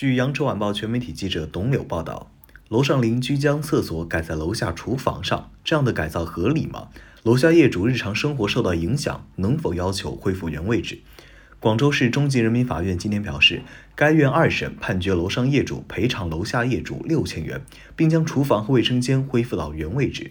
据羊城晚报全媒体记者董柳报道，楼上邻居将厕所改在楼下厨房上，这样的改造合理吗？楼下业主日常生活受到影响，能否要求恢复原位置？广州市中级人民法院今天表示，该院二审判决楼上业主赔偿楼下业主六千元，并将厨房和卫生间恢复到原位置。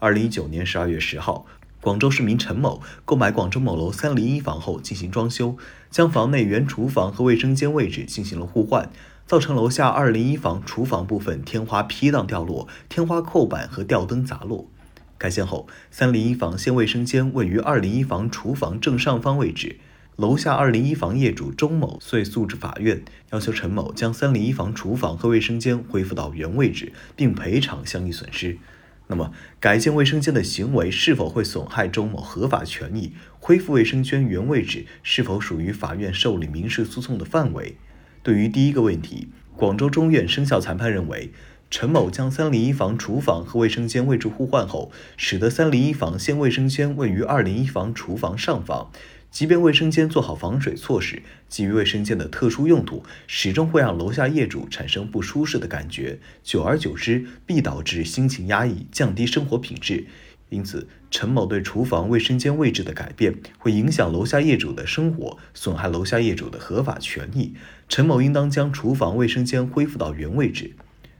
二零一九年十二月十号，广州市民陈某购买广州某楼三零一房后进行装修，将房内原厨房和卫生间位置进行了互换，造成楼下二零一房厨房部分天花批荡掉落，天花扣板和吊灯砸落。改建后，三零一房现卫生间位于二零一房厨房正上方位置。楼下二零一房业主钟某遂诉至法院，要求陈某将三零一房厨房和卫生间恢复到原位置，并赔偿相应损失。那么，改建卫生间的行为是否会损害周某合法权益？恢复卫生间原位置是否属于法院受理民事诉讼的范围？对于第一个问题，广州中院生效裁判认为，陈某将三零一房厨房和卫生间位置互换后，使得三零一房现卫生间位于二零一房厨房上方。即便卫生间做好防水措施，基于卫生间的特殊用途，始终会让楼下业主产生不舒适的感觉，久而久之必导致心情压抑，降低生活品质。因此，陈某对厨房、卫生间位置的改变，会影响楼下业主的生活，损害楼下业主的合法权益。陈某应当将厨房、卫生间恢复到原位置。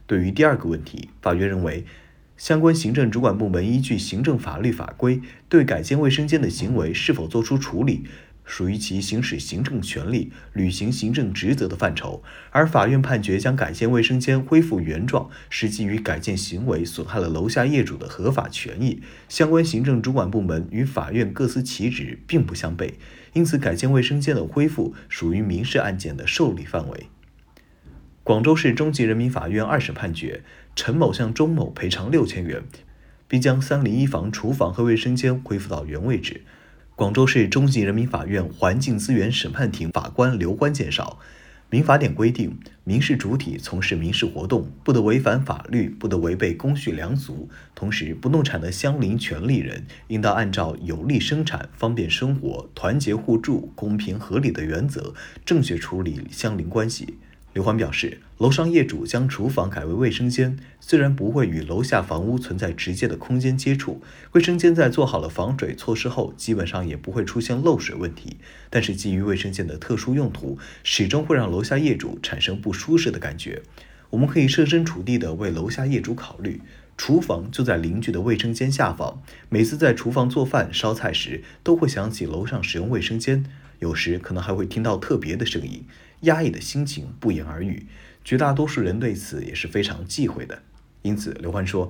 对于第二个问题，法院认为。相关行政主管部门依据行政法律法规，对改建卫生间的行为是否作出处理，属于其行使行政权力、履行行政职责的范畴。而法院判决将改建卫生间恢复原状，是基于改建行为损害了楼下业主的合法权益。相关行政主管部门与法院各司其职，并不相悖，因此改建卫生间的恢复属于民事案件的受理范围。广州市中级人民法院二审判决，陈某向钟某赔偿六千元，并将三零一房厨房和卫生间恢复到原位置。广州市中级人民法院环境资源审判庭法官刘欢介绍，民法典规定，民事主体从事民事活动，不得违反法律，不得违背公序良俗。同时，不动产的相邻权利人应当按照有利生产、方便生活、团结互助、公平合理的原则，正确处理相邻关系。刘欢表示，楼上业主将厨房改为卫生间，虽然不会与楼下房屋存在直接的空间接触，卫生间在做好了防水措施后，基本上也不会出现漏水问题。但是，基于卫生间的特殊用途，始终会让楼下业主产生不舒适的感觉。我们可以设身处地的为楼下业主考虑，厨房就在邻居的卫生间下方，每次在厨房做饭烧菜时，都会想起楼上使用卫生间，有时可能还会听到特别的声音。压抑的心情不言而喻，绝大多数人对此也是非常忌讳的。因此，刘欢说，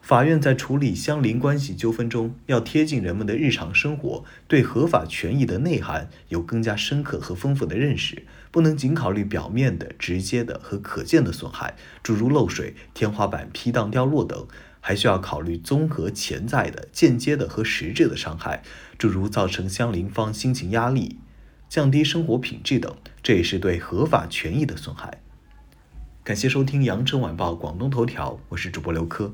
法院在处理相邻关系纠纷中，要贴近人们的日常生活，对合法权益的内涵有更加深刻和丰富的认识，不能仅考虑表面的、直接的和可见的损害，诸如漏水、天花板劈荡掉落等，还需要考虑综合潜在的、间接的和实质的伤害，诸如造成相邻方心情压力。降低生活品质等，这也是对合法权益的损害。感谢收听羊城晚报广东头条，我是主播刘科。